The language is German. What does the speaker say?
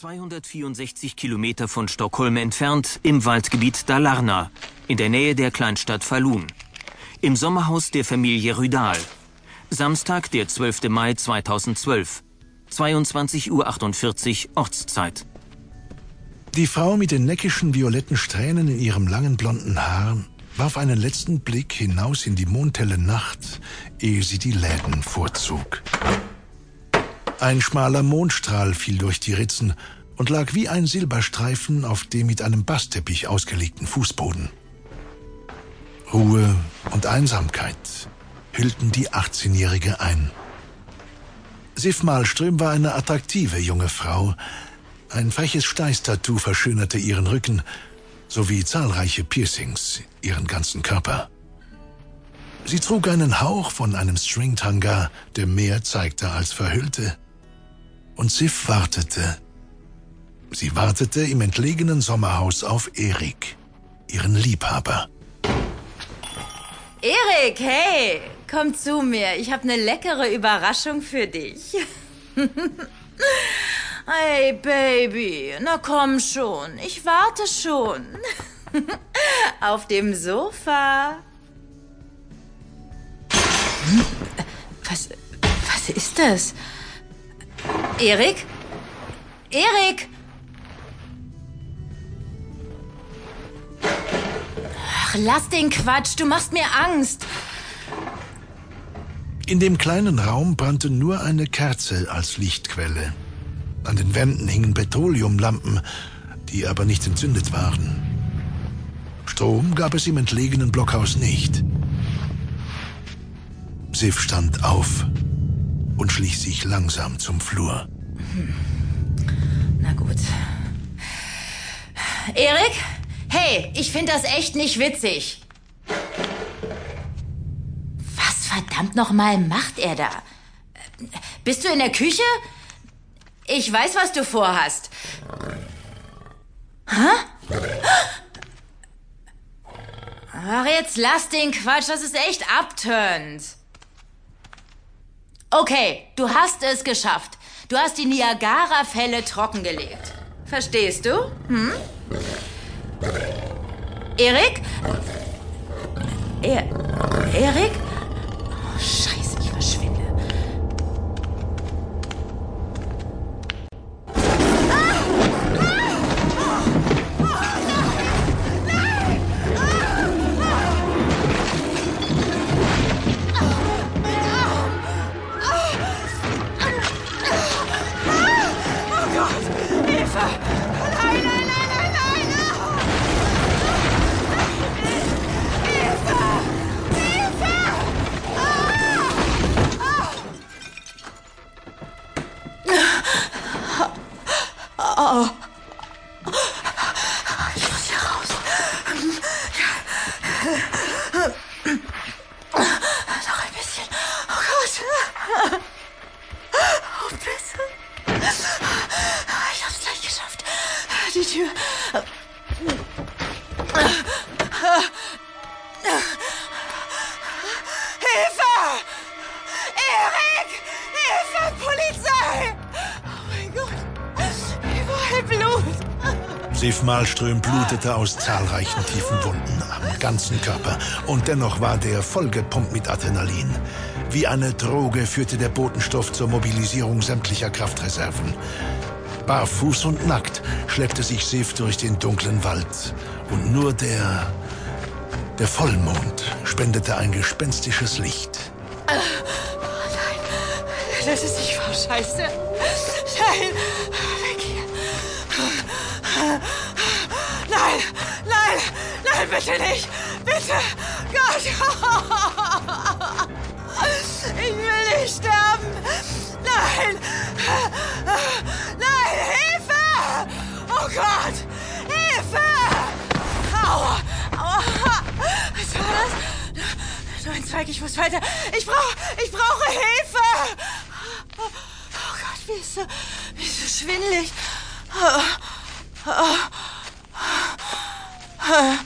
264 Kilometer von Stockholm entfernt im Waldgebiet Dalarna, in der Nähe der Kleinstadt Falun. Im Sommerhaus der Familie Rydal. Samstag, der 12. Mai 2012. 22.48 Uhr Ortszeit. Die Frau mit den neckischen violetten Strähnen in ihrem langen blonden Haar warf einen letzten Blick hinaus in die mondhelle Nacht, ehe sie die Läden vorzog. Ein schmaler Mondstrahl fiel durch die Ritzen und lag wie ein Silberstreifen auf dem mit einem Bastteppich ausgelegten Fußboden. Ruhe und Einsamkeit hüllten die 18-Jährige ein. Sif Malström war eine attraktive junge Frau. Ein freches Steißtattoo verschönerte ihren Rücken, sowie zahlreiche Piercings ihren ganzen Körper. Sie trug einen Hauch von einem Stringtanga, der mehr zeigte als verhüllte und Sif wartete. Sie wartete im entlegenen Sommerhaus auf Erik, ihren Liebhaber. Erik, hey, komm zu mir. Ich habe eine leckere Überraschung für dich. hey, Baby, na komm schon. Ich warte schon. Auf dem Sofa. Was, was ist das? Erik? Erik! Ach, lass den Quatsch, du machst mir Angst. In dem kleinen Raum brannte nur eine Kerze als Lichtquelle. An den Wänden hingen Petroleumlampen, die aber nicht entzündet waren. Strom gab es im entlegenen Blockhaus nicht. Sif stand auf schlich sich langsam zum Flur. Hm. Na gut. Erik? Hey, ich finde das echt nicht witzig. Was verdammt nochmal macht er da? Bist du in der Küche? Ich weiß, was du vorhast. Hä? Ach, jetzt lass den Quatsch, das ist echt abturnt. Okay, du hast es geschafft. Du hast die Niagara-Fälle trockengelegt. Verstehst du? Hm? Erik? Er Erik? Oh, oh. Ich muss hier raus. Noch ein bisschen. Oh Gott. Oh, bitte. Ich hab's gleich geschafft. Die Tür. Sif Malström blutete aus zahlreichen tiefen Wunden am ganzen Körper und dennoch war der vollgepumpt mit Adrenalin. Wie eine Droge führte der Botenstoff zur Mobilisierung sämtlicher Kraftreserven. Barfuß und nackt schleppte sich Sif durch den dunklen Wald und nur der der Vollmond spendete ein gespenstisches Licht. Oh nein, das ist nicht wahr, Scheiße. Nein, Nein, nein, nein, bitte nicht. Bitte. Gott. Ich will nicht sterben. Nein. Nein, Hilfe. Oh Gott. Hilfe. Aua. Aua. Was war das? Nur ein Zweig, ich muss weiter. Ich brauche, ich brauche Hilfe. Oh Gott, wie ist so, wie ist so schwindelig. Oh, 啊啊